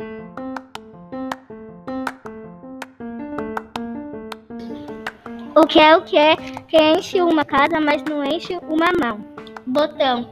O que é o que é que enche uma casa, mas não enche uma mão? Botão.